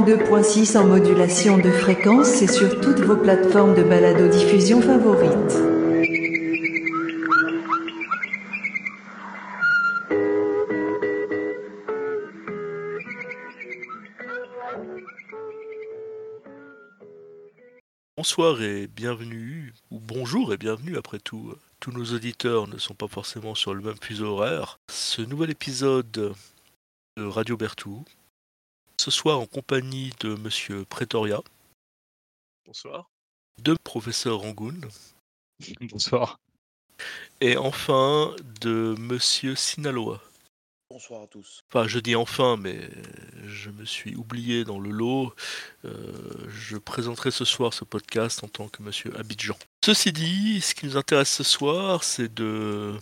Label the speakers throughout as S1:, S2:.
S1: 102.6 en modulation de fréquence et sur toutes vos plateformes de balado-diffusion favorites.
S2: Bonsoir et bienvenue, ou bonjour et bienvenue après tout. Tous nos auditeurs ne sont pas forcément sur le même fuseau horaire. Ce nouvel épisode de Radio Bertou, ce soir en compagnie de Monsieur Pretoria.
S3: Bonsoir.
S2: De Professeur Rangoon.
S3: Bonsoir.
S2: Et enfin de Monsieur Sinaloa.
S4: Bonsoir à tous.
S2: Enfin, je dis enfin, mais je me suis oublié dans le lot. Euh, je présenterai ce soir ce podcast en tant que Monsieur Abidjan. Ceci dit, ce qui nous intéresse ce soir, c'est de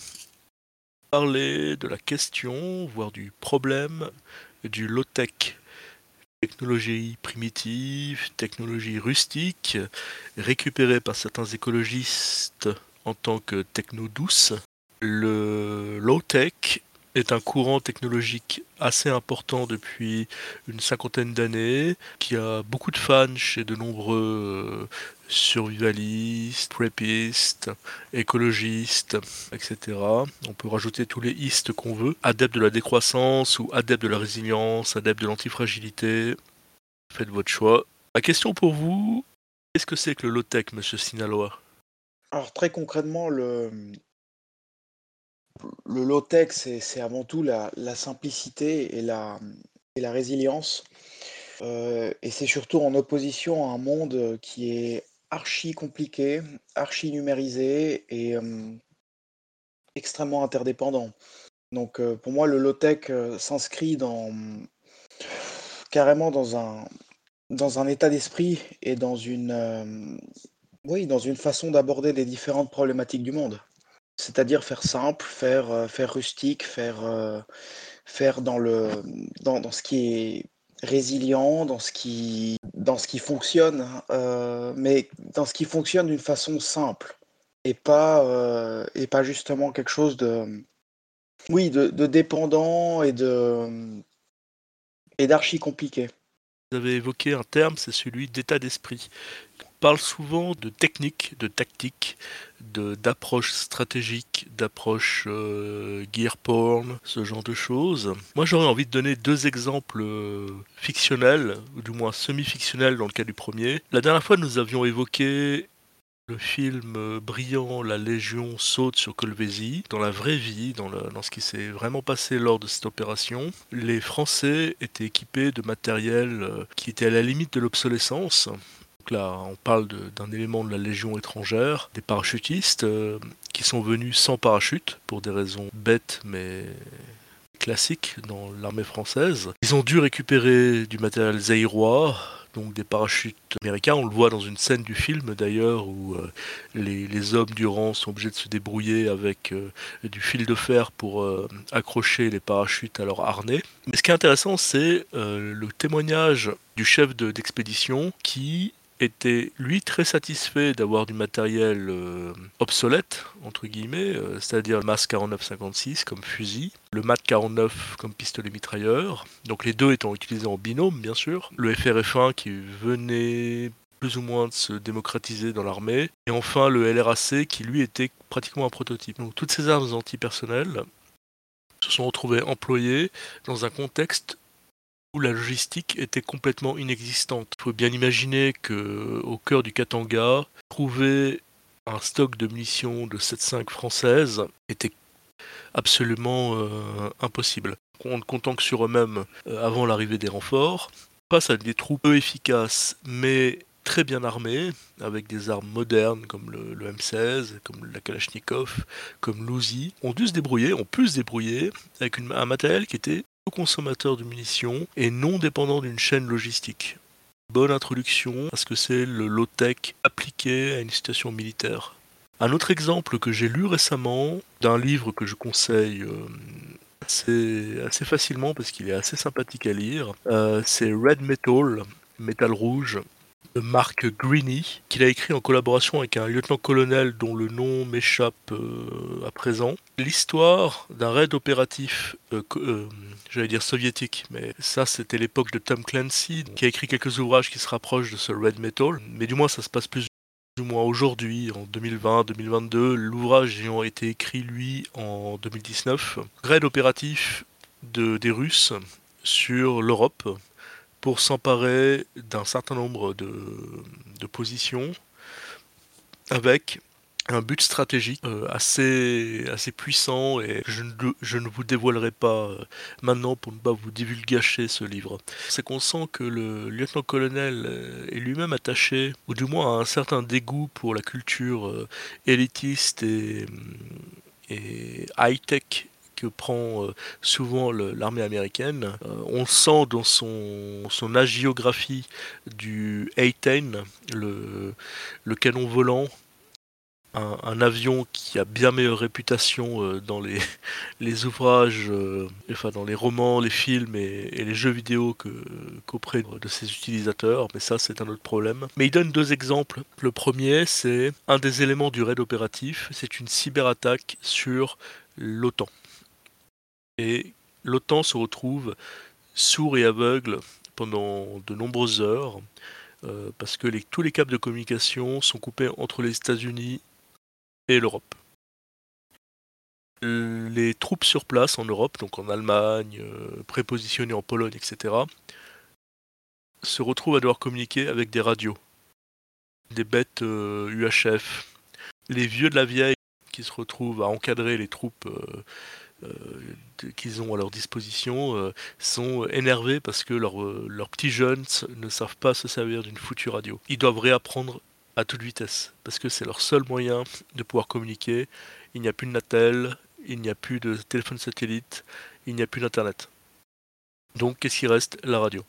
S2: parler de la question, voire du problème du low-tech. Technologie primitive, technologie rustique, récupérée par certains écologistes en tant que techno douce. Le low-tech est un courant technologique assez important depuis une cinquantaine d'années, qui a beaucoup de fans chez de nombreux euh, survivalistes, prepistes, écologistes, etc. On peut rajouter tous les istes qu'on veut, adeptes de la décroissance ou adeptes de la résilience, adeptes de l'antifragilité. Faites votre choix. La question pour vous, qu'est-ce que c'est que le low-tech, monsieur Sinaloa?
S4: Alors très concrètement, le, le low-tech, c'est avant tout la, simplicité et la, résilience. Euh, et c'est surtout en opposition à un monde qui est archi compliqué, archi numérisé et euh, extrêmement interdépendant. Donc euh, pour moi, le low-tech s'inscrit dans carrément dans un, état d'esprit et dans une façon d'aborder les différentes problématiques du monde. C'est-à-dire faire simple, faire, euh, faire rustique, faire, euh, faire dans, le, dans, dans ce qui est résilient, dans ce qui, dans ce qui fonctionne, euh, mais dans ce qui fonctionne d'une façon simple et pas, et pas justement quelque chose de, oui, de dépendant et de et d'archi compliqué.
S2: Vous avez évoqué un terme, c'est celui d'état d'esprit parle souvent de technique, de tactique, d'approche stratégique, d'approche euh, gear porn, ce genre de choses. Moi j'aurais envie de donner deux exemples euh, fictionnels, ou du moins semi-fictionnels dans le cas du premier. La dernière fois nous avions évoqué le film euh, brillant La Légion saute sur Colvézi. Dans la vraie vie, dans, dans ce qui s'est vraiment passé lors de cette opération, les Français étaient équipés de matériel qui était à la limite de l'obsolescence là, on parle d'un élément de la Légion étrangère, des parachutistes euh, qui sont venus sans parachute pour des raisons bêtes mais classiques dans l'armée française. Ils ont dû récupérer du matériel zaïrois, donc des parachutes américains. On le voit dans une scène du film d'ailleurs où euh, les, hommes du rang sont obligés de se débrouiller avec euh, du fil de fer pour accrocher les parachutes à leur harnais. Mais ce qui est intéressant, c'est le témoignage du chef d'expédition qui était lui très satisfait d'avoir du matériel euh, obsolète entre guillemets, euh, c'est-à-dire le MAS 4956 comme fusil, le MAT 49 comme pistolet mitrailleur, donc les deux étant utilisés en binôme bien sûr, le FRF1 qui venait plus ou moins de se démocratiser dans l'armée, et enfin le LRAC qui lui était pratiquement un prototype. Donc toutes ces armes antipersonnelles se sont retrouvées employées dans un contexte où la logistique était complètement inexistante. Il faut bien imaginer que au cœur du Katanga, trouver un stock de munitions de 7.5 françaises était absolument euh, impossible. En comptant que sur eux-mêmes euh, avant l'arrivée des renforts, face à des troupes peu efficaces mais très bien armées, avec des armes modernes comme le, M16, comme la Kalachnikov, comme l'Uzi, ont dû se débrouiller, ont pu se débrouiller avec un matériel qui était consommateur de munitions et non dépendant d'une chaîne logistique. Bonne introduction à ce que c'est le low-tech appliqué à une situation militaire. Un autre exemple que j'ai lu récemment d'un livre que je conseille euh, assez, facilement parce qu'il est assez sympathique à lire, euh, c'est Red Metal, Métal Rouge, Mark Greeny, qu'il a écrit en collaboration avec un lieutenant-colonel dont le nom m'échappe euh, à présent. L'histoire d'un raid opératif, euh, euh, j'allais dire soviétique, mais ça c'était l'époque de Tom Clancy, qui a écrit quelques ouvrages qui se rapprochent de ce Red Metal, mais du moins ça se passe plus ou moins aujourd'hui, en 2020-2022, l'ouvrage ayant été écrit lui en 2019. Raid opératif de, des Russes sur l'Europe, pour s'emparer d'un certain nombre de, positions avec un but stratégique euh, assez, assez puissant et je ne, je ne vous dévoilerai pas euh, maintenant pour ne pas vous divulgacher ce livre. C'est qu'on sent que le lieutenant-colonel euh, est lui-même attaché, ou du moins a un certain dégoût pour la culture élitiste et high-tech que prend euh, souvent l'armée américaine. Euh, on sent dans son, son agiographie du A-10, le, canon volant un, avion qui a bien meilleure réputation euh, dans les, les ouvrages, enfin dans les romans, les films et, les jeux vidéo qu'auprès de ses utilisateurs, mais ça c'est un autre problème. Mais il donne deux exemples. Le premier, c'est un des éléments du raid opératif, c'est une cyberattaque sur l'OTAN et l'OTAN se retrouve sourd et aveugle pendant de nombreuses heures euh, parce que tous les câbles de communication sont coupés entre les États-Unis et l'Europe. Les troupes sur place en Europe, donc en Allemagne, euh, prépositionnées en Pologne, etc., se retrouvent à devoir communiquer avec des radios, des bêtes UHF, les vieux de la vieille qui se retrouvent à encadrer les troupes euh, qu'ils ont à leur disposition euh, sont énervés parce que euh, leurs petits jeunes ne savent pas se servir d'une foutue radio. Ils doivent réapprendre à toute vitesse parce que c'est leur seul moyen de pouvoir communiquer. Il n'y a plus de Natel, il n'y a plus de téléphone satellite, il n'y a plus d'internet. Donc qu'est-ce qui reste? La radio.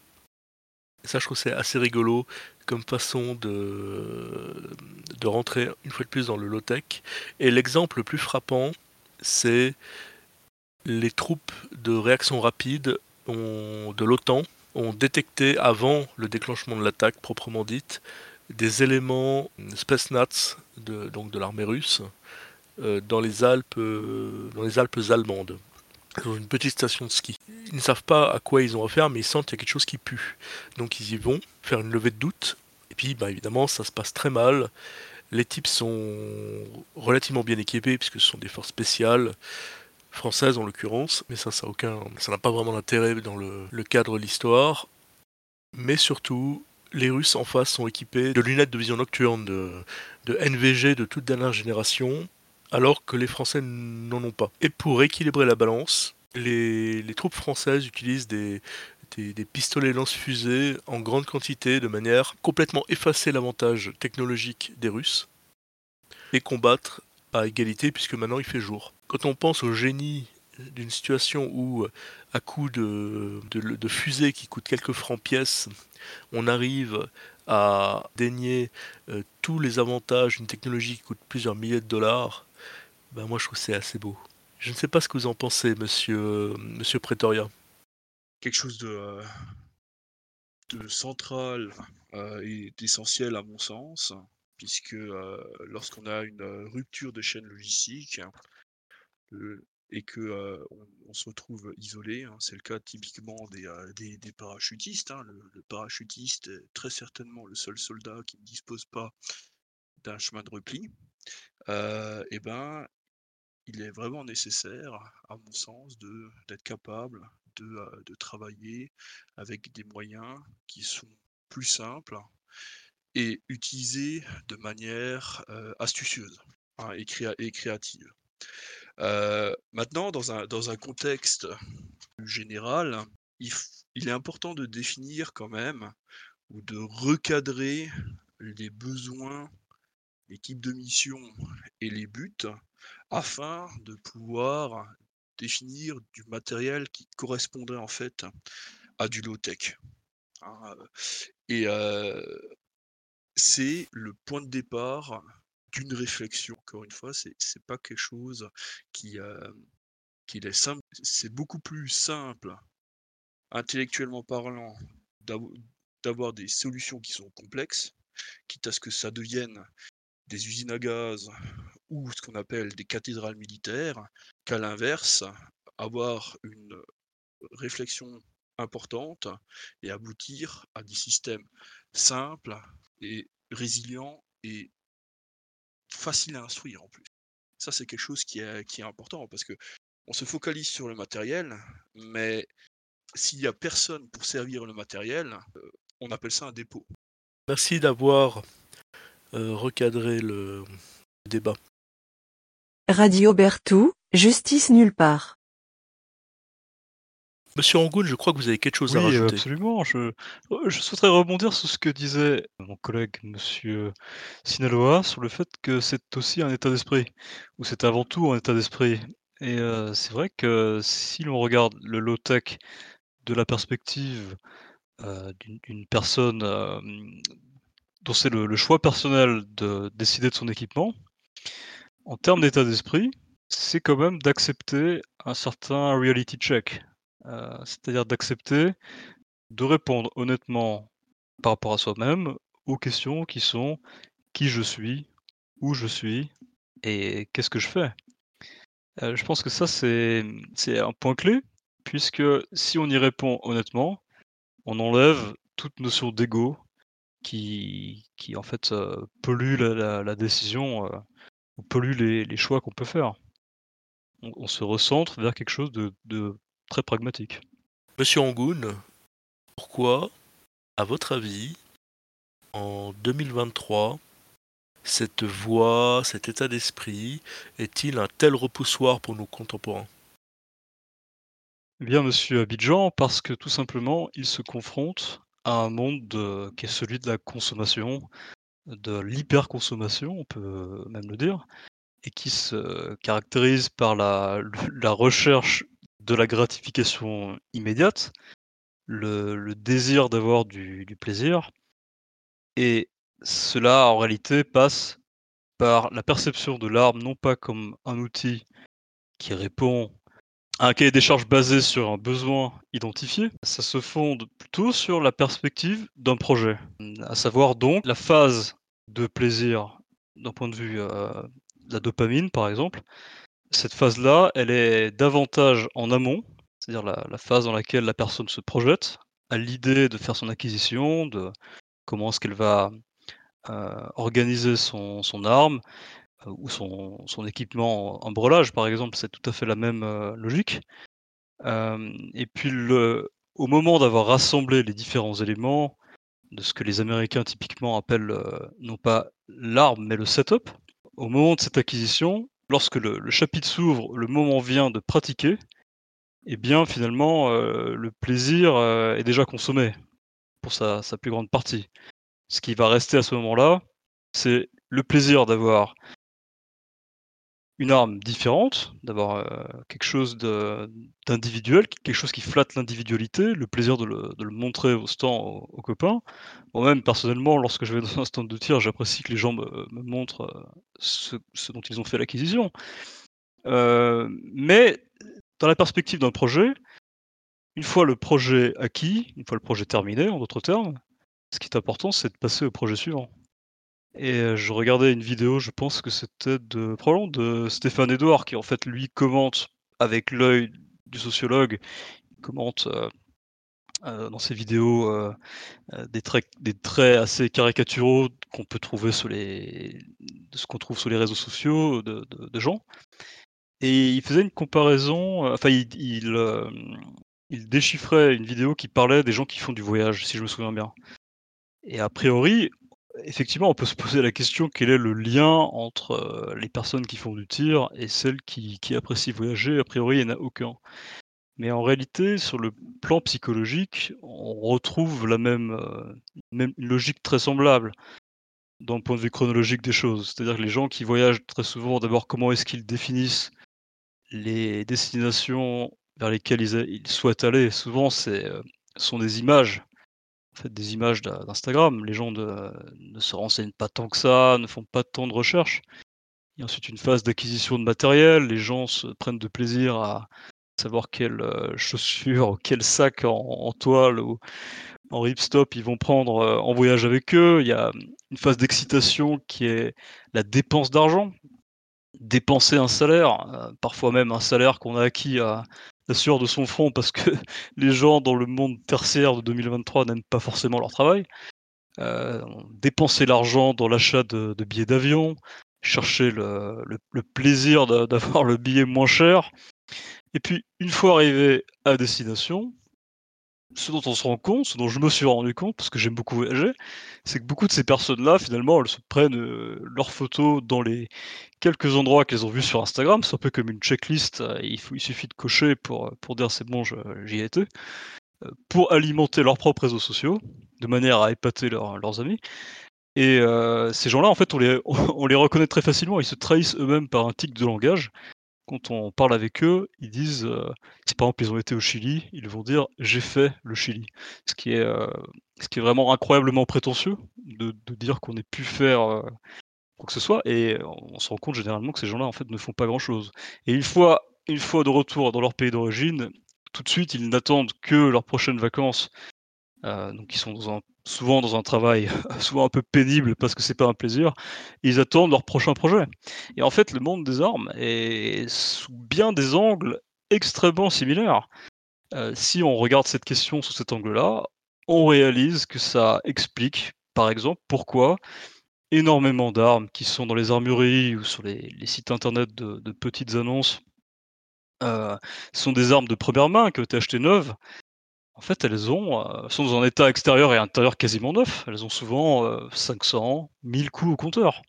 S2: ça je trouve c'est assez rigolo comme façon de, de rentrer une fois de plus dans le low-tech. Et l'exemple le plus frappant, c'est les troupes de réaction rapide de l'OTAN ont détecté avant le déclenchement de l'attaque proprement dite des éléments Spetsnaz de, donc de l'armée russe euh, dans les Alpes euh, dans les Alpes allemandes dans une petite station de ski. Ils ne savent pas à quoi ils ont affaire mais ils sentent qu'il y a quelque chose qui pue. Donc ils y vont faire une levée de doute et puis bah, évidemment ça se passe très mal. Les types sont relativement bien équipés puisque ce sont des forces spéciales française en l'occurrence, mais ça, n'a pas vraiment d'intérêt dans le, cadre de l'histoire. Mais surtout, les Russes en face sont équipés de lunettes de vision nocturne, de, NVG de toute dernière génération, alors que les Français n'en ont pas. Et pour équilibrer la balance, les, troupes françaises utilisent des pistolets lance-fusées en grande quantité de manière complètement effacer l'avantage technologique des Russes et combattre à égalité puisque maintenant il fait jour. Quand on pense au génie d'une situation où, à coup de, de, fusées qui coûtent quelques francs pièces, on arrive à dénier euh, tous les avantages d'une technologie qui coûte plusieurs milliers de dollars, ben moi je trouve c'est assez beau. Je ne sais pas ce que vous en pensez, monsieur, monsieur Pretoria.
S3: Quelque chose de, euh, de central euh, et d'essentiel à mon sens, puisque lorsqu'on a une rupture de chaîne logistique et que on, se retrouve isolé, hein, c'est le cas typiquement des, parachutistes. Hein, le, parachutiste est très certainement le seul soldat qui ne dispose pas d'un chemin de repli. et ben, il est vraiment nécessaire, à mon sens, d'être capable de, de travailler avec des moyens qui sont plus simples et utilisés de manière astucieuse hein, et, créative. maintenant, dans un, dans un contexte général, il, il, est important de définir quand même ou de recadrer les besoins, types de missions et les buts afin de pouvoir définir du matériel qui correspondrait en fait à du low-tech. Hein, et c'est le point de départ d'une réflexion. Encore une fois, c'est c'est pas quelque chose qui, qui est simple. C'est beaucoup plus simple, intellectuellement parlant, d'avoir des solutions qui sont complexes quitte à ce que ça devienne des usines à gaz ou ce qu'on appelle des cathédrales militaires, qu'à l'inverse, avoir une réflexion importante et aboutir à des systèmes simples et résilients et faciles à instruire en plus. Ça, c'est quelque chose qui est, qui est important parce que on se focalise sur le matériel, mais s'il n'y a personne pour servir le matériel, euh, on appelle ça un dépôt.
S2: Merci d'avoir euh, recadré le débat.
S1: Radio Berthoud, justice nulle part.
S2: Monsieur Angoun, je crois que vous avez quelque chose à
S5: Oui, euh,
S2: rajouter.
S5: absolument. Je, je souhaiterais rebondir sur ce que disait mon collègue Monsieur Sinaloa sur le fait que c'est aussi un état d'esprit, ou c'est avant tout un état d'esprit. Et euh, c'est vrai que si l'on regarde le low-tech de la perspective euh, d'une d'une personne euh, dont c'est le, le choix personnel de décider de son équipement, en termes d'état d'esprit, c'est quand même d'accepter un certain reality check. Euh, c'est-à-dire d'accepter de répondre honnêtement par rapport à soi-même aux questions qui sont qui je suis, où je suis et qu'est-ce que je fais. Euh, je pense que ça c'est c'est un point clé puisque si on y répond honnêtement, on enlève toute notion d'ego qui, qui en fait euh, pollue la, décision ou pollue les, les choix qu'on peut faire. On, on se recentre vers quelque chose de, de très pragmatique.
S2: Monsieur Angoun, pourquoi, à votre avis, en 2023, cette voie, cet état d'esprit est-il un tel repoussoir pour nos contemporains?
S5: Eh Bien, monsieur Abidjan, parce que tout simplement, il se confronte à un monde de- qui est celui de la consommation, de l'hyperconsommation, on peut même le dire, et qui se caractérise par la, la recherche de la gratification immédiate, le, désir d'avoir du, du plaisir, et cela en réalité passe par la perception de l'arme non pas comme un outil qui répond à un cahier des charges basé sur un besoin identifié, ça se fonde plutôt sur la perspective d'un projet, à savoir donc la phase de plaisir d'un point de vue euh, de la dopamine par exemple. Cette phase-là, elle est davantage en amont, c'est-à-dire la, phase dans laquelle la personne se projette à l'idée de faire son acquisition, de comment est-ce qu'elle va euh, organiser son, arme euh, ou son, équipement en brelage, par exemple, c'est tout à fait la même euh, logique. Et puis, le, au moment d'avoir rassemblé les différents éléments de ce que les Américains typiquement appellent non pas l'arme, mais le setup, au moment de cette acquisition, lorsque le, chapitre s'ouvre, le moment vient de pratiquer, et bien finalement, euh, le plaisir euh, est déjà consommé pour sa plus grande partie. Ce qui va rester à ce moment-là, c'est le plaisir d'avoir une arme différente, d'avoir euh, quelque chose d'individuel, quelque chose qui flatte l'individualité, le plaisir de le, montrer au stand aux, aux copains. Moi-même, personnellement, lorsque je vais dans un stand de tir, j'apprécie que les gens me, montrent euh, ce, ce dont ils ont fait l'acquisition. Euh, mais dans la perspective d'un projet, une fois le projet acquis, une fois le projet terminé, en d'autres termes, ce qui est important, c'est de passer au projet suivant. Et euh, je regardais une vidéo, je pense que c'était de probablement de Stéphane Edouard, qui en fait lui commente avec l'œil du sociologue, il commente euh, euh, dans ses vidéos des traits, des traits assez caricaturaux qu'on peut trouver sur les, ce qu'on trouve sur les réseaux sociaux de, gens. Et il faisait une comparaison, enfin il déchiffrait une vidéo qui parlait des gens qui font du voyage, si je me souviens bien. Et a priori, effectivement, on peut se poser la question quel est le lien entre euh, les personnes qui font du tir et celles qui, apprécient voyager? A priori, il n'y en a aucun. Mais en réalité, sur le plan psychologique, on retrouve la même, euh, logique très semblable dans le point de vue chronologique des choses. C'est-à-dire que les gens qui voyagent très souvent, d'abord, comment est-ce qu'ils définissent les destinations vers lesquelles ils, souhaitent aller? Souvent, euh, sont des images des images d'Instagram. Les gens ne se renseignent pas tant que ça, ne font pas tant de recherches. Il y a ensuite une phase d'acquisition de matériel. Les gens se prennent de plaisir à savoir quelles euh, chaussures, quel sac en, en toile ou, en rip-stop, ils vont prendre en voyage avec eux. Il y a une phase d'excitation qui est la dépense d'argent. Dépenser un salaire, parfois même un salaire qu'on a acquis à la de son front parce que les gens dans le monde tertiaire de 2023 n'aiment pas forcément leur travail. dépenser l'argent dans l'achat de, billets d'avion, chercher le plaisir d'avoir le billet moins cher. Et puis, une fois arrivé à destination, ce dont on se rend compte, ce dont je me suis rendu compte, parce que j'aime beaucoup voyager, c'est que beaucoup de ces personnes-là, finalement, elles se prennent euh, leurs photos dans les quelques endroits qu'elles ont vus sur Instagram. C'est un peu comme une checklist. Euh, il, suffit de cocher pour, euh, dire c'est bon, j'y ai été. pour alimenter leurs propres réseaux sociaux, de manière à épater leurs amis. Et ces gens-là, en fait, on les, on les reconnaît très facilement. Ils se trahissent eux-mêmes par un tic de langage quand on parle avec eux, ils disent, euh, si par exemple ils ont été au Chili, ils vont dire j'ai fait le Chili. Ce qui est, euh, ce qui est vraiment incroyablement prétentieux de, dire qu'on ait pu faire euh, quoi que ce soit. Et on se rend compte généralement que ces gens-là en fait ne font pas grand-chose. Et une fois, une fois de retour dans leur pays d'origine, tout de suite ils n'attendent que leurs prochaines vacances. donc ils sont dans un souvent dans un travail souvent un peu pénible parce que c'est pas un plaisir, ils attendent leur prochain projet. Et en fait, le monde des armes est sous bien des angles extrêmement similaires. Euh, si on regarde cette question sous cet angle-là, on réalise que ça explique, par exemple, pourquoi énormément d'armes qui sont dans les armureries ou sur les, sites internet de, petites annonces euh, sont des armes de première main qui ont été achetées neuves en fait, elles euh, sont dans un état extérieur et intérieur quasiment neuf. Elles ont souvent 500, euh, 1000 coups au compteur.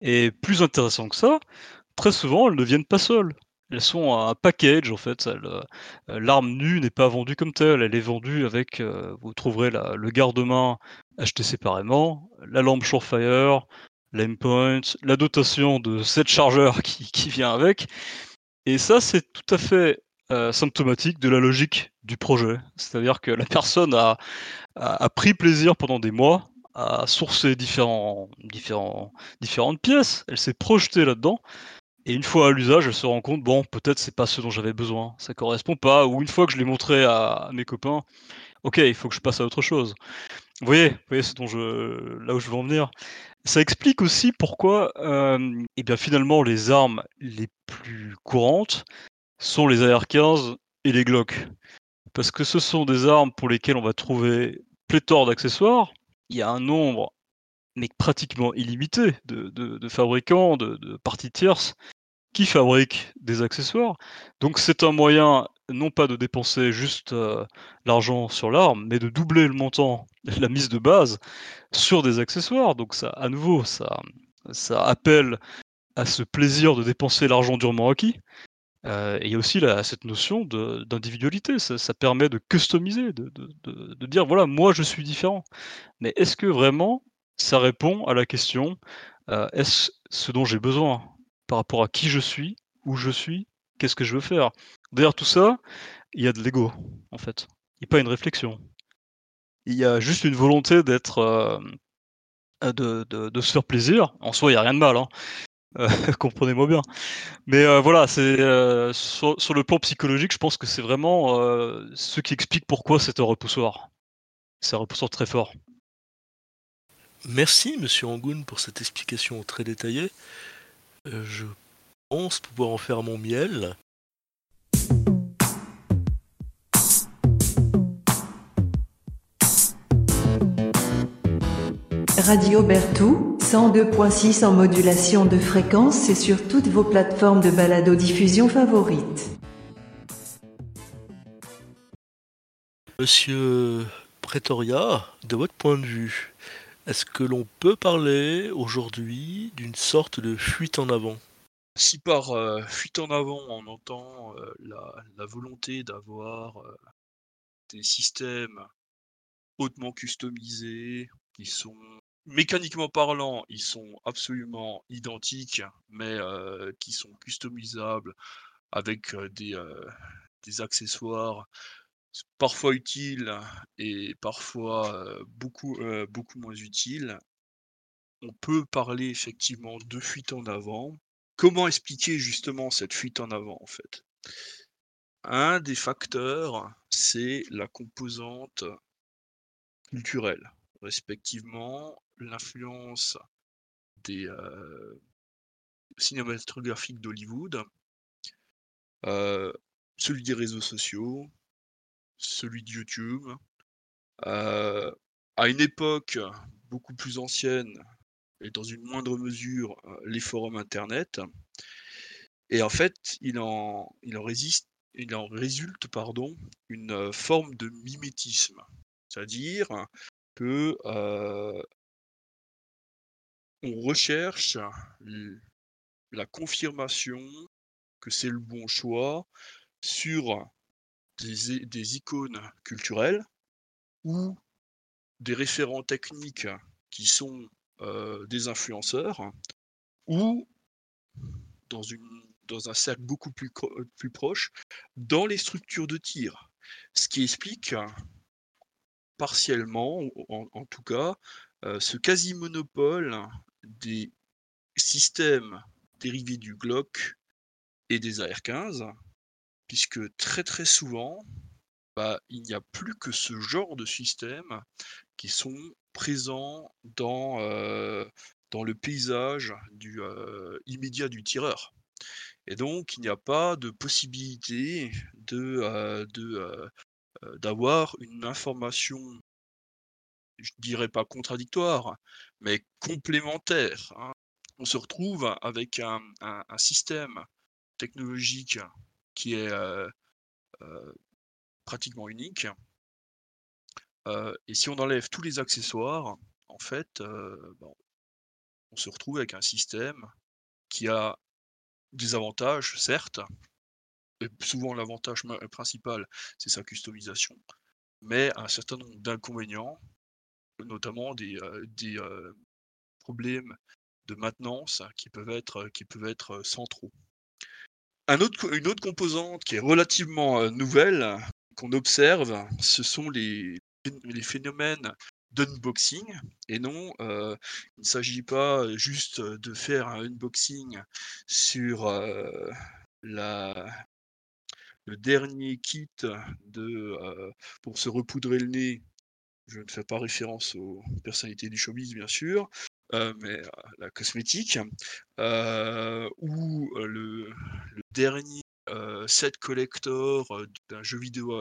S5: Et plus intéressant que ça, très souvent, elles ne viennent pas seules. Elles sont un package en fait. Euh, l'arme nue n'est pas vendue comme telle. Elle est vendue avec, vous trouverez le garde-main acheté séparément, la lampe Surefire, l'aimpoint, la dotation de 7 chargeurs qui vient avec. Et ça, c'est tout à fait euh, symptomatique de la logique du projet. C'est-à-dire que la personne a, a, pris plaisir pendant des mois à sourcer différentes pièces. Elle s'est projetée là-dedans. Et une fois à l'usage, elle se rend compte, bon, peut-être c'est pas ce dont j'avais besoin, ça correspond pas. Ou une fois que je l'ai montré à, mes copains, ok, il faut que je passe à autre chose. Vous voyez, vous voyez ce dont je, là où je veux en venir. Ça explique aussi pourquoi, euh, et eh bien finalement, les armes les plus courantes, sont les AR-15 et les Glock. Parce que ce sont des armes pour lesquelles on va trouver pléthore d'accessoires. Il y a un nombre, mais pratiquement illimité, de, fabricants, de, parties tierces qui fabriquent des accessoires. Donc c'est un moyen non pas de dépenser juste euh, l'argent sur l'arme, mais de doubler le montant, la mise de base sur des accessoires. Donc ça, à nouveau, ça, ça appelle à ce plaisir de dépenser l'argent durement acquis. Euh, et il y a aussi cette notion d'individualité, ça, permet de customiser, de, dire voilà, moi je suis différent. Mais est-ce que vraiment ça répond à la question euh, est-ce ce dont j'ai besoin par rapport à qui je suis, où je suis, qu'est-ce que je veux faire? Derrière tout ça, il y a de l'ego en fait, il n'y a pas une réflexion. Il y a juste une volonté d'être. Euh, de, se faire plaisir. En soi, il n'y a rien de mal. Hein. Euh, comprenez-moi bien. Mais euh, voilà, c'est euh, sur, le plan psychologique, je pense que c'est vraiment ce qui explique pourquoi c'est un repoussoir. C'est un repoussoir très fort.
S2: Merci, monsieur Angoun, pour cette explication très détaillée. je pense pouvoir en faire mon miel.
S1: Radio Bertou 102.6 en modulation de fréquence et sur toutes vos plateformes de balado-diffusion favorites.
S2: Monsieur Pretoria, de votre point de vue, est-ce que l'on peut parler aujourd'hui d'une sorte de fuite en avant?
S3: Si par euh, fuite en avant on entend euh, la, volonté d'avoir euh, des systèmes hautement customisés, qui sont mécaniquement parlant, ils sont absolument identiques, mais qui sont customisables avec des, accessoires parfois utiles et parfois beaucoup, beaucoup moins utiles. On peut parler effectivement de fuite en avant. Comment expliquer justement cette fuite en avant en fait? Un des facteurs, c'est la composante culturels, respectivement l'influence des euh, cinématographiques d'Hollywood, euh, celui des réseaux sociaux, celui de YouTube. Euh, à une époque beaucoup plus ancienne et dans une moindre mesure les forums internet. Et en fait, il en, il en, résulte pardon, une forme de mimétisme. C'est-à-dire que on recherche la confirmation que c'est le bon choix sur des, icônes culturelles ou des référents techniques qui sont des influenceurs ou dans, un cercle beaucoup plus, plus proche, dans les structures de tir. Ce qui explique partiellement, en, tout cas, ce quasi-monopole des systèmes dérivés du Glock et des AR-15, puisque très très souvent, bah, il n'y a plus que ce genre de systèmes qui sont présents dans, dans le paysage du, immédiat du tireur. Et donc, il n'y a pas de possibilité de, de d'avoir une information je dirais pas contradictoire, mais complémentaire. Hein. On se retrouve avec un, système technologique qui est euh, euh, pratiquement unique. Euh, et si on enlève tous les accessoires, en fait, on se retrouve avec un système qui a des avantages, certes, et souvent l'avantage principal, c'est sa customisation, mais un certain nombre d'inconvénients notamment des, des problèmes de maintenance qui peuvent être, qui peuvent centraux. Une autre composante qui est relativement nouvelle, qu'on observe, ce sont les, phénomènes d'unboxing. Et non, il ne s'agit pas juste de faire un unboxing sur la, le dernier kit pour se repoudrer le nez je ne fais pas référence aux personnalités du showbiz, bien sûr, euh, mais la cosmétique, euh, ou euh, le, dernier set collector d'un jeu vidéo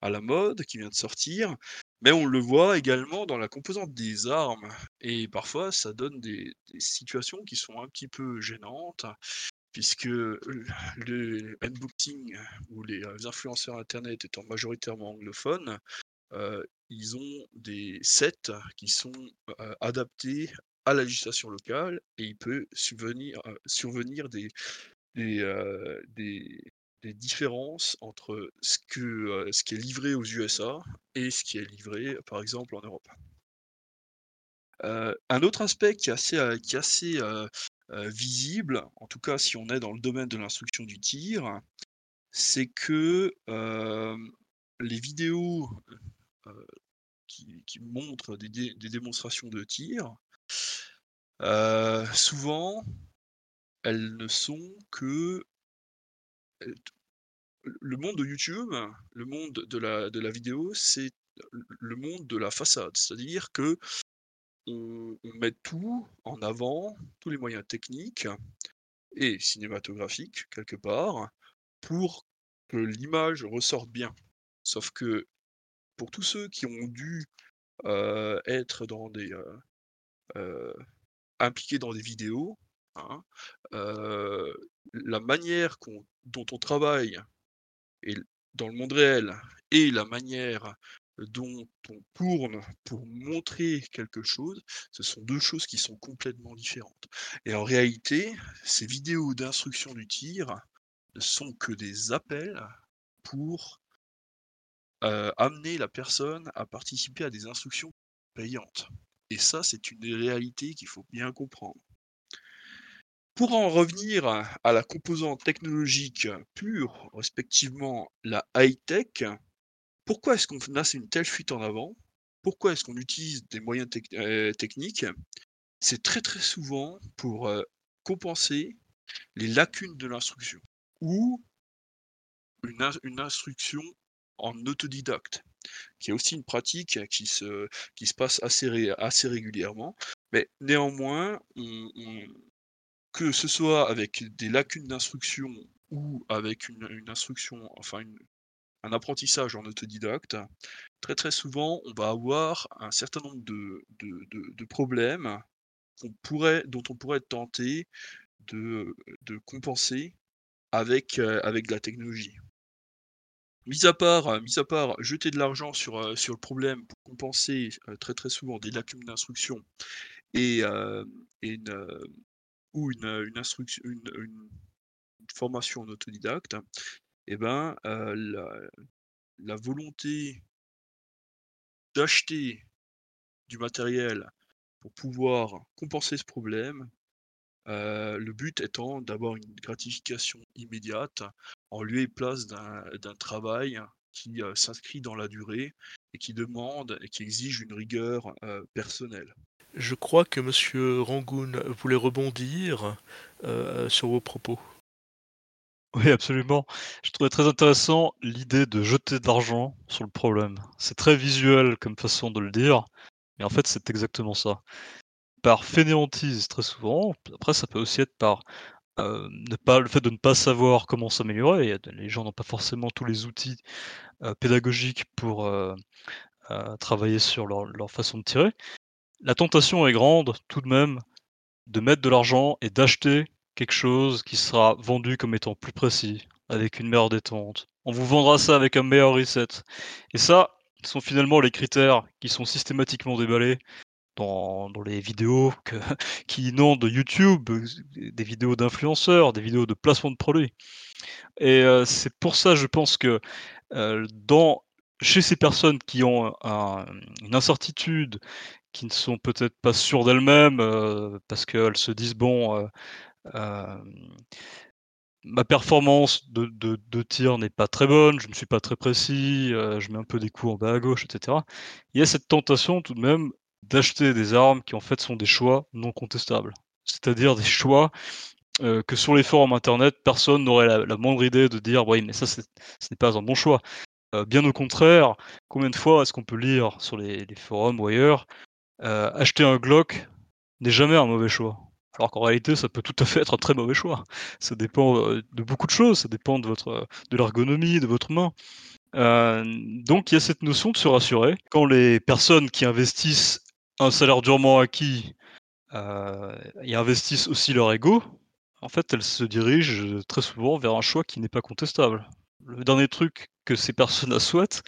S3: à, la mode qui vient de sortir. Mais on le voit également dans la composante des armes. Et parfois, ça donne des, situations qui sont un petit peu gênantes, puisque le unboxing ou les influenceurs internet étant majoritairement anglophones, ils ont des sets qui sont adaptés à la législation locale et il peut survenir, des, différences entre ce, que, ce qui est livré aux USA et ce qui est livré par exemple en Europe. un autre aspect qui est assez visible, en tout cas si on est dans le domaine de l'instruction du tir, c'est que les vidéos euh, qui, montrent des, démonstrations de tir, euh, souvent, elles ne sont que le monde de YouTube, le monde de la, de la vidéo, c'est le monde de la façade. C'est-à-dire que on, met tout en avant, tous les moyens techniques et cinématographiques, quelque part, pour que l'image ressorte bien. Sauf que pour tous ceux qui ont dû être dans des impliqués dans des vidéos, hein, la manière dont on travaille dans le monde réel et la manière dont on tourne pour montrer quelque chose, ce sont deux choses qui sont complètement différentes. Et en réalité, ces vidéos d'instruction du tir ne sont que des appels pour amener la personne à participer à des instructions payantes. Et ça, c'est une réalité qu'il faut bien comprendre. Pour en revenir à la composante technologique pure, respectivement la high-tech, pourquoi est-ce qu'on a une telle fuite en avant? Pourquoi est-ce qu'on utilise des moyens techniques? C'est très très souvent pour compenser les lacunes de l'instruction ou une instruction en autodidacte. qui est aussi une pratique qui se, qui se passe assez, assez régulièrement. Mais néanmoins, que ce soit avec des lacunes d'instruction ou avec une, instruction, enfin un apprentissage en autodidacte, très très souvent on va avoir un certain nombre de, de, problèmes pourrait, dont on pourrait de, de compenser avec, euh, avec de la technologie. Mis à part, mis à part jeter de l'argent sur, euh, le problème pour compenser euh, très très souvent des lacunes d'instruction et, ou une, formation en autodidacte, eh ben, la volonté d'acheter du matériel pour pouvoir compenser ce problème, le but étant d'avoir une gratification immédiate en lieu et place d'un travail qui s'inscrit dans la durée et qui demande et qui exige une rigueur personnelle.
S2: Je crois que M. Rangoon voulait rebondir sur vos propos.
S5: Oui, absolument. Je trouvais très intéressant l'idée de jeter de l'argent sur le problème. C'est très visuel comme façon de le dire, mais en fait, c'est exactement ça par fainéantise très souvent. Après, ça peut aussi être par ne pas, le fait de ne pas savoir comment s'améliorer. Les gens n'ont pas forcément tous les outils pédagogiques pour travailler sur leur, façon de tirer. La tentation est grande tout de même de mettre de l'argent et d'acheter quelque chose qui sera vendu comme étant plus précis, avec une meilleure détente. On vous vendra ça avec un meilleur reset. Et ça, sont finalement les critères qui sont systématiquement déballés dans, les vidéos que, qui inondent YouTube, des vidéos d'influenceurs, des vidéos de placement de produits. Et euh, c'est pour ça, je pense que euh, dans, chez ces personnes qui ont une incertitude, qui ne sont peut-être pas sûres d'elles-mêmes, euh, parce qu'elles se disent, bon, ma performance de, de, tir n'est pas très bonne, je ne suis pas très précis, je mets un peu des coups en bas à gauche, etc. Il y a cette tentation tout de même d'acheter des armes qui en fait sont des choix non contestables. C'est-à-dire des choix euh, que sur les forums internet, personne n'aurait la, moindre idée de dire oui mais ça ce n'est pas un bon choix. Euh, bien au contraire, combien de fois est-ce qu'on peut lire sur les, forums ou ailleurs euh, acheter un Glock n'est jamais un mauvais choix. Alors qu'en réalité, ça peut tout à fait être un très mauvais choix. Ça dépend de beaucoup de choses, ça dépend de votre de l'ergonomie de votre main. donc il y a cette notion de se rassurer. Quand les personnes qui investissent un salaire durement acquis euh, et investissent aussi leur ego, en fait, elles se dirigent très souvent vers un choix qui n'est pas contestable. Le dernier truc que ces personnes souhaitent,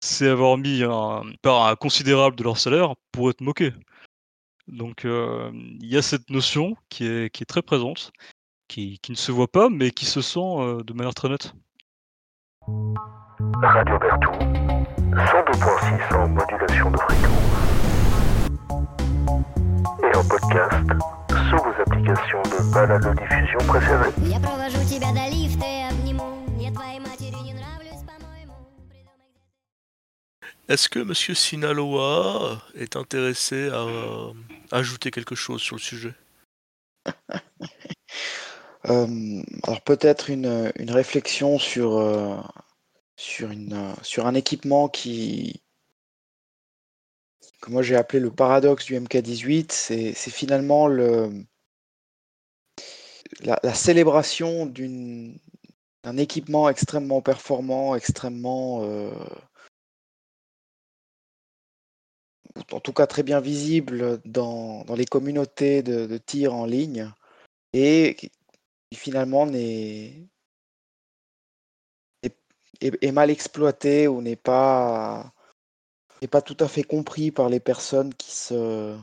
S5: c'est avoir mis un part considérable de leur salaire pour être moqué. Donc euh, il y a cette notion qui est, qui est très présente, qui, qui, ne se voit pas, mais qui se sent euh, de manière très nette.
S6: Radio Bertou, 102.6 en modulation de fréquence et en podcast sur vos applications de balado-diffusion préférées.
S2: Est-ce que M. Sinaloa est intéressé à euh, ajouter quelque chose sur le sujet?
S4: Euh, Alors peut-être une, une, réflexion sur, euh, sur, une, sur un équipement qui, que moi j'ai appelé le paradoxe du MK18, c'est finalement le, la, célébration d'un équipement extrêmement performant, extrêmement, euh, en tout cas très bien visible dans, les communautés de, tir en ligne, et qui finalement n'est est, mal exploité ou n'est pas n'est pas tout à fait compris par les personnes qui se,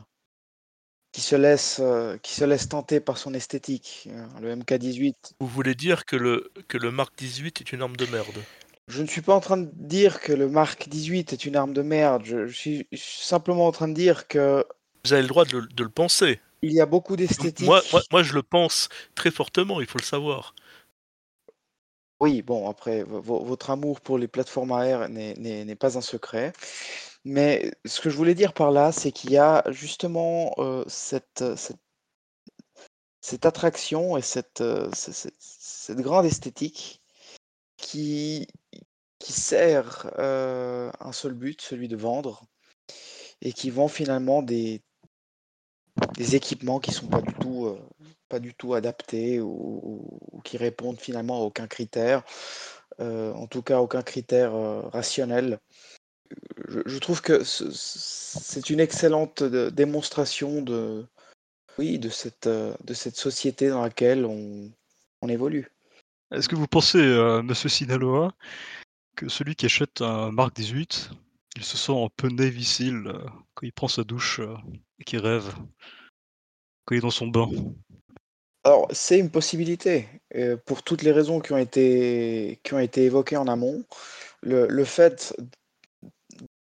S4: qui se laissent, euh, qui se laissent tenter par son esthétique. Euh, le MK18.
S2: Vous voulez dire que le, que le Mark 18 est une arme de merde?
S4: Je ne suis pas en train de dire que le Mark 18 est une arme de merde. Je, suis simplement en train de dire que.
S2: Vous avez le droit de le, de le penser.
S4: Il y a beaucoup d'esthétique.
S2: Moi, moi, moi, je le pense très fortement, il faut le savoir.
S4: Oui, bon, après, votre amour pour les plateformes AR n'est pas un secret. Mais ce que je voulais dire par là, c'est qu'il y a justement cette, cette, attraction et cette, cette, grande esthétique qui, sert euh, un seul but, celui de vendre, et qui vend finalement des, équipements qui sont pas du tout, euh, pas du tout adaptés ou, ou qui répondent finalement à aucun critère, euh, en tout cas aucun critère euh, rationnel. Je, je trouve que ce- c'est une excellente de- démonstration de, oui, de cette, euh, de cette société dans laquelle on, on évolue.
S5: Est-ce que vous pensez, euh, monsieur Sinaloa, que celui qui achète un Mark 18, il se sent un peu Seal euh, quand il prend sa douche euh, et qu'il rêve, quand il est dans son bain?
S4: Alors, c'est une possibilité, euh, pour toutes les raisons qui ont été, qui ont été évoquées en amont. Le, le fait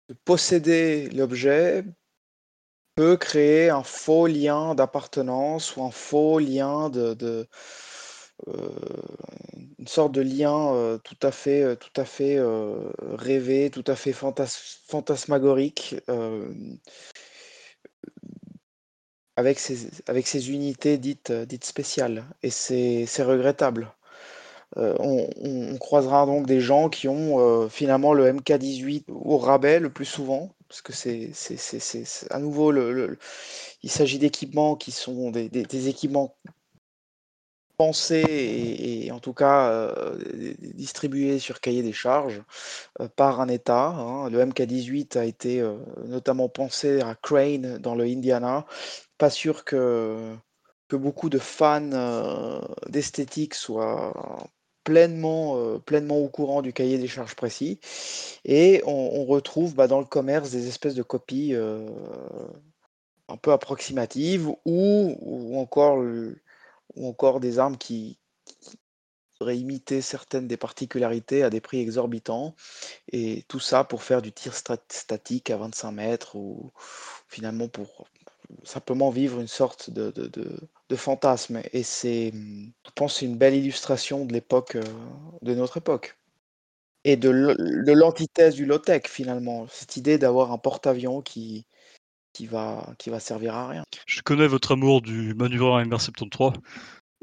S4: de posséder l'objet peut créer un faux lien d'appartenance ou un faux lien de, euh, une sorte de lien euh, tout à fait, euh, tout à fait rêvé, tout à fait fantas- fantasmagorique avec ces, avec ces unités dites, dites spéciales. Et c'est regrettable. Euh, on, croisera donc des gens qui ont euh, finalement le MK18 au rabais le plus souvent, parce que c'est à nouveau, le, il s'agit d'équipements qui sont des, des- équipements pensés et, en tout cas euh, distribués sur cahier des charges par un État. hein. Le MK18 a été notamment pensé à Crane dans le Indiana. Pas sûr que, que beaucoup de fans d'esthétique soient pleinement, euh, pleinement au courant du cahier des charges précis. Et on, retrouve bah, dans le commerce des espèces de copies euh, un peu approximatives ou, ou encore, ou encore des armes qui, qui pourraient imiter certaines des particularités à des prix exorbitants. Et tout ça pour faire du tir stat- statique à 25 mètres ou finalement pour simplement vivre une sorte de, de, de- fantasme. Et c'est, je pense, une belle illustration de l'époque, euh, de notre époque. Et de l'antithèse du low-tech finalement. Cette idée d'avoir un porte-avions qui, qui va, qui va servir à rien.
S5: Je connais votre amour du manœuvreur MR73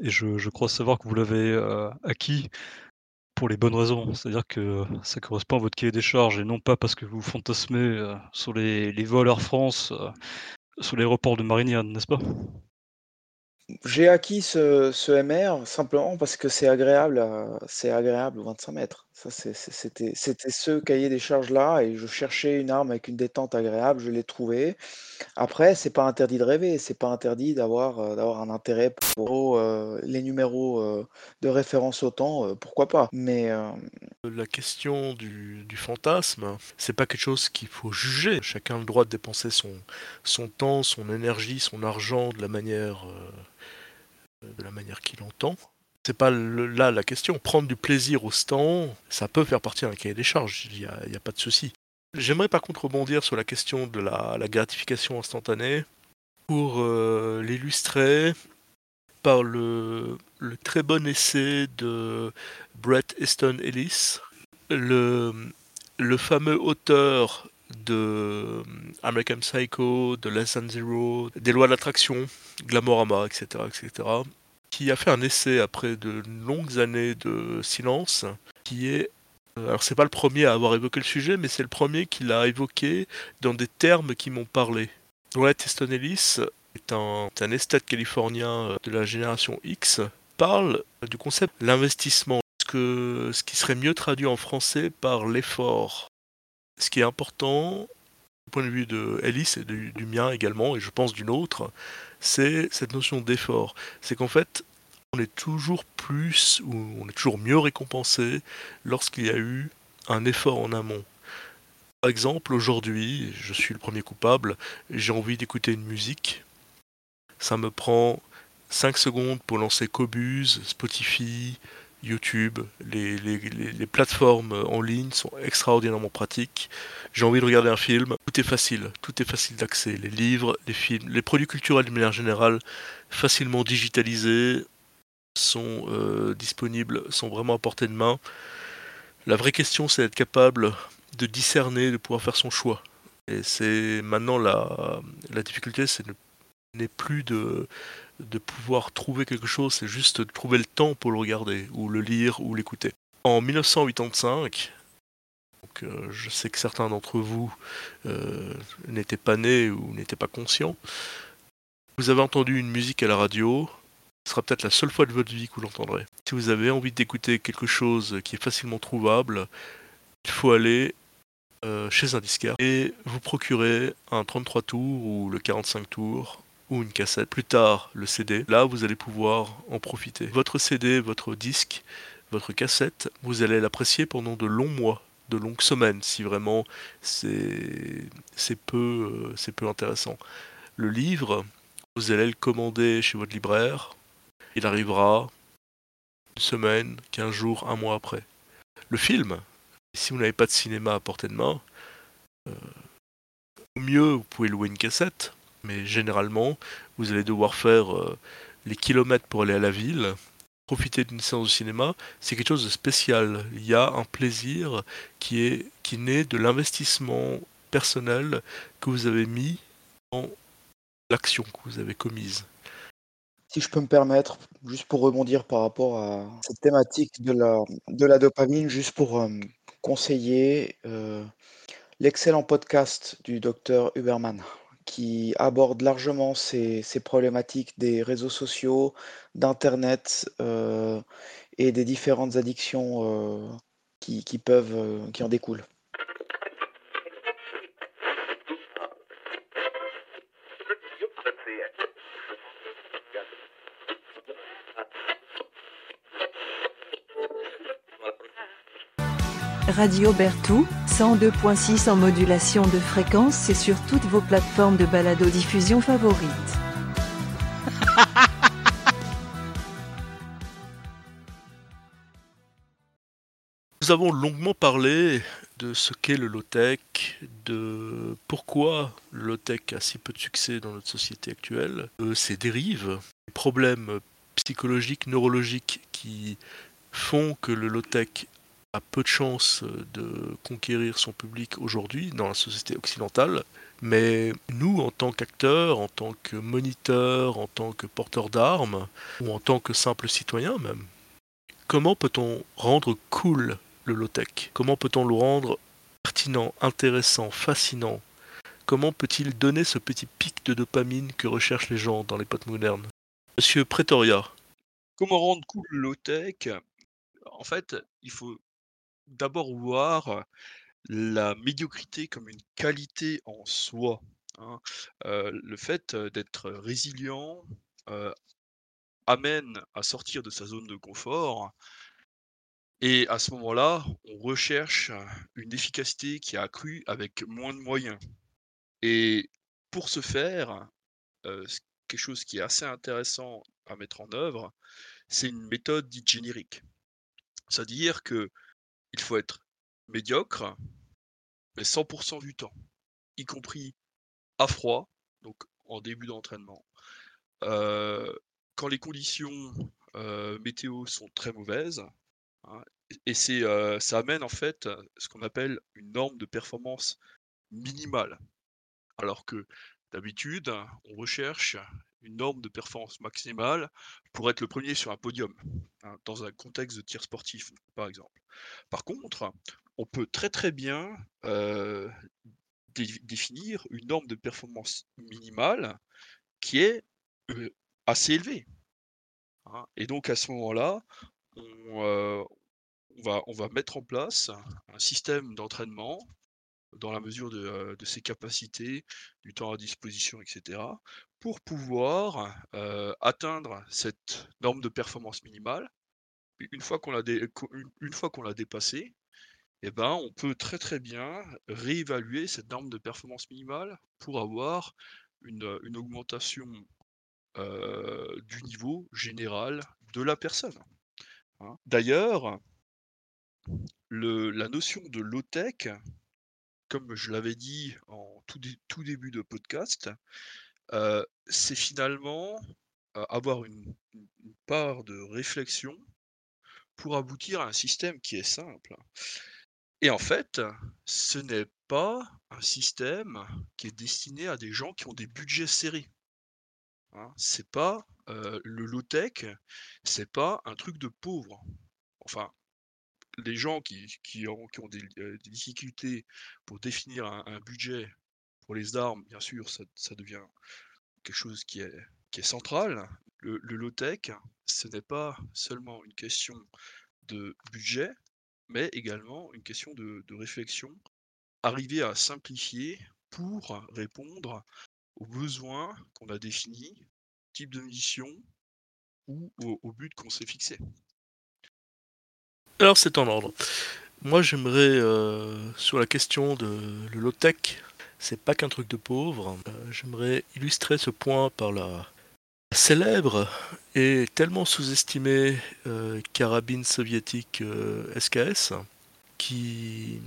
S5: et je, je crois savoir que vous l'avez euh, acquis pour les bonnes raisons. C'est-à-dire que ça correspond à votre cahier des charges et non pas parce que vous fantasmez euh, sur les, les vols Air France, sur l'aéroport de Marignane, n'est-ce pas?
S4: J'ai acquis ce, MR simplement parce que c'est agréable, c'est agréable aux 25 mètres. Ça, c'était, ce cahier des charges-là et je cherchais une arme avec une détente agréable, je l'ai trouvé. Après, c'est pas interdit de rêver, c'est pas interdit d'avoir euh, un intérêt pour euh, les numéros euh, de référence au temps, euh, pourquoi pas. Mais
S2: La question du, du fantasme, c'est pas quelque chose qu'il faut juger. Chacun a le droit de dépenser son, son temps, son énergie, son argent de la manière, de la manière qu'il entend. C'est pas là la question. Prendre du plaisir au stand, ça peut faire partie d'un cahier des charges. Il n'y a, pas de souci. J'aimerais par contre rebondir sur la question de la, gratification instantanée pour euh, l'illustrer par le, très bon essai de Brett Easton Ellis, le, fameux auteur de American Psycho, de Less Than Zero, des lois d'attraction, Glamorama, etc., etc., qui a fait un essai après de longues années de silence, qui est euh, alors c'est pas le premier à avoir évoqué le sujet, mais c'est le premier qui l'a évoqué dans des termes qui m'ont parlé. Brett Easton Ellis est un, est un esthète californien euh, de la génération X, parle du concept l'investissement, ce, ce qui serait mieux traduit en français par l'effort. Ce qui est important, du point de vue de Ellis et du mien également, et je pense d'une autre, c'est cette notion d'effort. C'est qu'en fait, on est toujours plus, ou on est toujours mieux récompensé lorsqu'il y a eu un effort en amont. Par exemple, aujourd'hui, je suis le premier coupable, j'ai envie d'écouter une musique. Ça me prend 5 secondes pour lancer Cobuz, Spotify, YouTube. Les, les- les- plateformes en ligne sont extraordinairement pratiques. J'ai envie de regarder un film. Tout est facile, tout est facile d'accès. Les livres, les films, les produits culturels de manière générale, facilement digitalisés, sont euh, disponibles, sont vraiment à portée de main. La vraie question, c'est d'être capable de discerner, de pouvoir faire son choix. Et c'est maintenant la, la difficulté, c'est ne- n'est plus de, pouvoir trouver quelque chose, c'est juste de trouver le temps pour le regarder, ou le lire, ou l'écouter. En 1985, Donc, euh, je sais que certains d'entre vous euh, n'étaient pas nés ou n'étaient pas conscients. Vous avez entendu une musique à la radio, ce sera peut-être la seule fois de votre vie que vous l'entendrez. Si vous avez envie d'écouter quelque chose qui est facilement trouvable, il faut aller euh, chez un disquaire et vous procurer un 33 tours ou le 45 tours ou une cassette. Plus tard, le CD. Là, vous allez pouvoir en profiter. Votre CD, votre disque, votre cassette, vous allez l'apprécier pendant de longs mois, de longues semaines, si vraiment c'est peu, euh, c'est peu intéressant. Le livre, vous allez le commander chez votre libraire. Il arrivera une semaine, 15 jours, un mois après. Le film, si vous n'avez pas de cinéma à portée de main, euh, au mieux, vous pouvez louer une cassette, mais généralement, vous allez devoir faire euh, les kilomètres pour aller à la ville. Profiter d'une séance de cinéma, c'est quelque chose de spécial. Il y a un plaisir qui est qui naît de l'investissement personnel que vous avez mis dans l'action que vous avez commise.
S4: Si je peux me permettre, juste pour rebondir par rapport à cette thématique de la, de la dopamine, juste pour euh, conseiller euh, l'excellent podcast du docteur Huberman qui aborde largement ces, problématiques des réseaux sociaux, d'Internet euh, et des différentes addictions euh, qui, qui peuvent, euh, qui en découlent.
S1: Radio Bertou, 102.6 en modulation de fréquence et sur toutes vos plateformes de balado-diffusion favorites.
S2: Nous avons longuement parlé de ce qu'est le low-tech, de pourquoi le low-tech a si peu de succès dans notre société actuelle, de ses dérives, des problèmes psychologiques, neurologiques qui font que le low-tech a peu de chances de conquérir son public aujourd'hui dans la société occidentale. Mais nous, en tant qu'acteurs, en tant que moniteurs, en tant que porteurs d'armes, ou en tant que simples citoyens même, comment peut-on rendre cool le low-tech? Comment peut-on le rendre pertinent, intéressant, fascinant? Comment peut-il donner ce petit pic de dopamine que recherchent les gens dans les potes modernes? Monsieur Pretoria,
S3: Comment rendre cool le low-tech? En fait, il faut d'abord voir la médiocrité comme une qualité en soi. hein. Le fait d'être résilient amène à sortir de sa zone de confort. Et à ce moment-là, on recherche une efficacité qui est accrue avec moins de moyens. Et pour ce faire, quelque chose qui est assez intéressant à mettre en œuvre, c'est une méthode dite générique. C'est-à-dire que il faut être médiocre, mais 100% du temps, y compris à froid, donc en début d'entraînement. Euh, quand les conditions euh, météo sont très mauvaises, hein, et c'est, euh, ça amène en fait ce qu'on appelle une norme de performance minimale. Alors que d'habitude, on recherche norme de performance maximale pour être le premier sur un podium, hein, dans un contexte de tir sportif, par exemple. Par contre, on peut très très bien euh, dé- définir une norme de performance minimale qui est euh, assez élevée. hein. Et donc à ce moment-là, on, euh, on va, on va mettre en place un système d'entraînement dans la mesure de ses capacités, du temps à disposition, etc., pour pouvoir atteindre cette norme de performance minimale. Une fois qu'on l'a dépassée, eh ben, on peut très très bien réévaluer cette norme de performance minimale pour avoir une, augmentation du niveau général de la personne. hein. D'ailleurs, le- la notion de low-tech, comme je l'avais dit en tout début de podcast, c'est finalement avoir une, part de réflexion pour aboutir à un système qui est simple. Et en fait, ce n'est pas un système qui est destiné à des gens qui ont des budgets serrés. Hein. C'est pas le low-tech, c'est pas un truc de pauvre. Enfin, les gens qui, ont, des, difficultés pour définir un budget pour les armes, bien sûr, ça, devient quelque chose qui est, central. Le, low-tech, ce n'est pas seulement une question de budget, mais également une question de, réflexion. Arriver à simplifier pour répondre aux besoins qu'on a définis, type de mission ou au, au but qu'on s'est fixé.
S2: Alors c'est en ordre. Moi j'aimerais, euh, sur la question de le low-tech, c'est pas qu'un truc de pauvre, euh, j'aimerais illustrer ce point par la célèbre et tellement sous-estimée euh, carabine soviétique euh, SKS, qui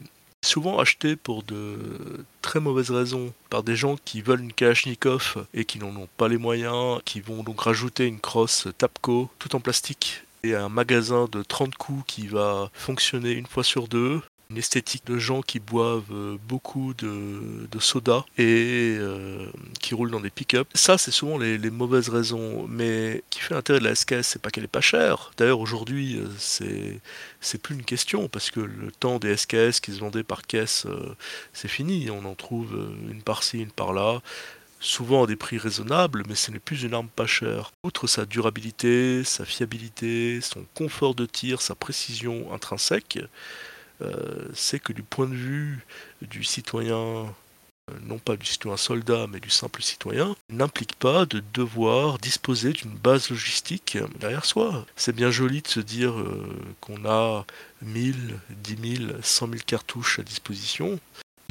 S2: est souvent achetée pour de très mauvaises raisons par des gens qui veulent une Kalachnikov et qui n'en ont pas les moyens, qui vont donc rajouter une crosse Tapco tout en plastique et un magasin de 30 coups qui va fonctionner une fois sur deux. Une esthétique de gens qui boivent euh, beaucoup de, soda et euh, qui roulent dans des pick-up. Ça, c'est souvent les, mauvaises raisons. Mais qui fait l'intérêt de la SKS, c'est pas qu'elle est pas chère. D'ailleurs, aujourd'hui, euh, c'est plus une question parce que le temps des SKS qui se vendaient par caisse, c'est fini. On en trouve une par-ci, une par-là souvent à des prix raisonnables, mais ce n'est plus une arme pas chère. Outre sa durabilité, sa fiabilité, son confort de tir, sa précision intrinsèque, c'est que du point de vue du citoyen, euh, non pas du citoyen soldat, mais du simple citoyen, n'implique pas de devoir disposer d'une base logistique euh, derrière soi. C'est bien joli de se dire euh, qu'on a 1000, 10 000, 100 000 cartouches à disposition.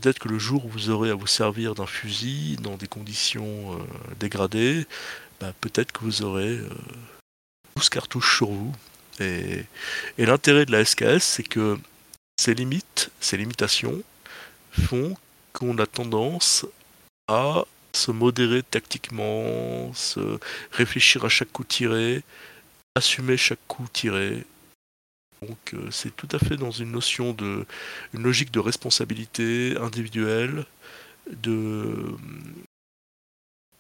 S2: Peut-être que le jour où vous aurez à vous servir d'un fusil dans des conditions euh, dégradées, bah, peut-être que vous aurez euh, 12 cartouches sur vous. Et, et l'intérêt de la SKS, c'est que ces limites, ces limitations font qu'on a tendance à se modérer tactiquement, se réfléchir à chaque coup tiré, assumer chaque coup tiré. Donc euh, c'est tout à fait dans une notion de une logique de responsabilité individuelle, de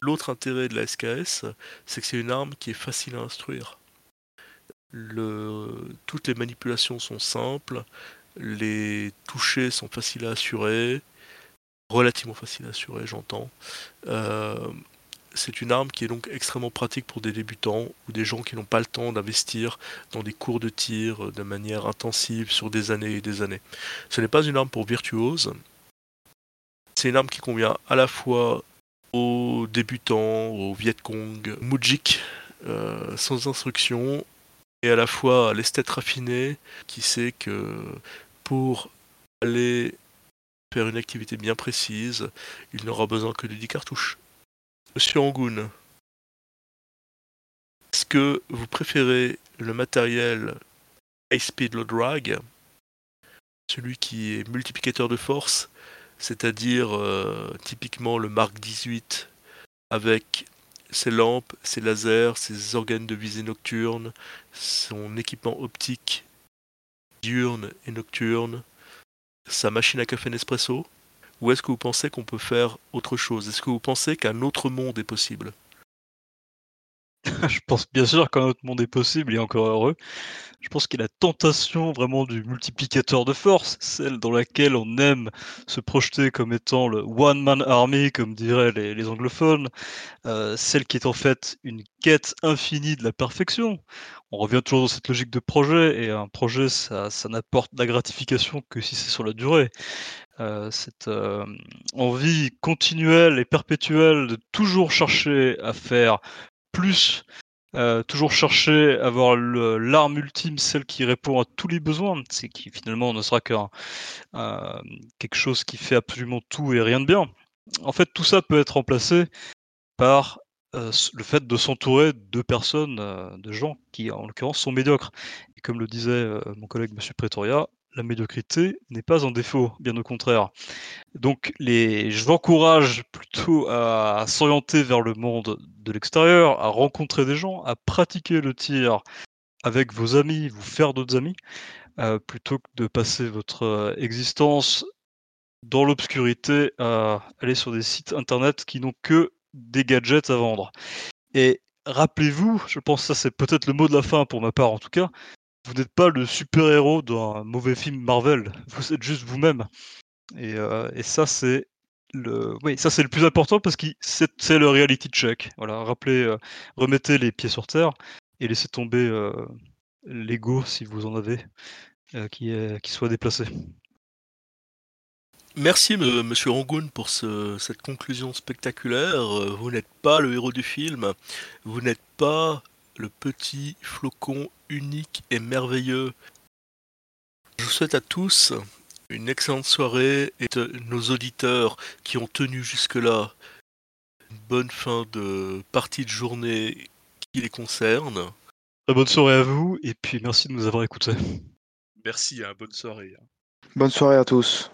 S2: l'autre intérêt de la SKS, c'est que c'est une arme qui est facile à instruire. Toutes les manipulations sont simples, les touchés sont faciles à assurer, relativement faciles à assurer, j'entends. Euh, c'est une arme qui est donc extrêmement pratique pour des débutants ou des gens qui n'ont pas le temps d'investir dans des cours de tir de manière intensive sur des années et des années. Ce n'est pas une arme pour virtuoses. C'est une arme qui convient à la fois aux débutants, aux Vietcong, Mujik, euh, sans instruction, et à la fois l'esthète raffiné qui sait que pour aller faire une activité bien précise, il n'aura besoin que de 10 cartouches. Monsieur Angoun, est-ce que vous préférez le matériel High Speed Low Drag, celui qui est multiplicateur de force, c'est-à-dire euh, typiquement le Mark 18 avec ses lampes, ses lasers, ses organes de visée nocturne, son équipement optique diurne et nocturne, sa machine à café Nespresso. Ou est-ce que vous pensez qu'on peut faire autre chose? Est-ce que vous pensez qu'un autre monde est possible?
S5: Je pense bien sûr qu'un autre monde est possible et encore heureux. Je pense qu'il y a la tentation vraiment du multiplicateur de force, celle dans laquelle on aime se projeter comme étant le one man army, comme diraient les, anglophones, euh, celle qui est en fait une quête infinie de la perfection. On revient toujours dans cette logique de projet et un projet, ça, ça n'apporte de la gratification que si c'est sur la durée. Euh, cette euh, envie continuelle et perpétuelle de toujours chercher à faire plus, euh, toujours chercher à avoir l'arme ultime, celle qui répond à tous les besoins, c'est qui finalement ne sera qu'un un- quelque chose qui fait absolument tout et rien de bien. En fait, tout ça peut être remplacé par euh, le fait de s'entourer de personnes, euh, de gens qui, en l'occurrence, sont médiocres. Et comme le disait euh, mon collègue Monsieur Pretoria, la médiocrité n'est pas un défaut, bien au contraire. Donc, je vous encourage plutôt à s'orienter vers le monde de l'extérieur, à rencontrer des gens, à pratiquer le tir avec vos amis, vous faire d'autres amis, euh, plutôt que de passer votre euh, existence dans l'obscurité à aller sur des sites internet qui n'ont que des gadgets à vendre. Et rappelez-vous, je pense que ça c'est peut-être le mot de la fin pour ma part en tout cas, vous n'êtes pas le super-héros d'un mauvais film Marvel, vous êtes juste vous-même. Et, euh, ça, c'est le, oui, ça c'est le plus important parce que c'est le reality check. Voilà, rappelez, euh, remettez les pieds sur terre et laissez tomber euh, l'ego si vous en avez, euh, qui, qui soit déplacé.
S2: Merci me- Monsieur Rangoon pour ce- cette conclusion spectaculaire. Vous n'êtes pas le héros du film, vous n'êtes pas le petit flocon unique et merveilleux. Je vous souhaite à tous une excellente soirée et de nos auditeurs qui ont tenu jusque-là une bonne fin de partie de journée qui les concerne.
S5: Très bonne soirée à vous et puis merci de nous avoir écoutés.
S3: Merci, hein, bonne soirée. hein.
S4: Bonne soirée à tous.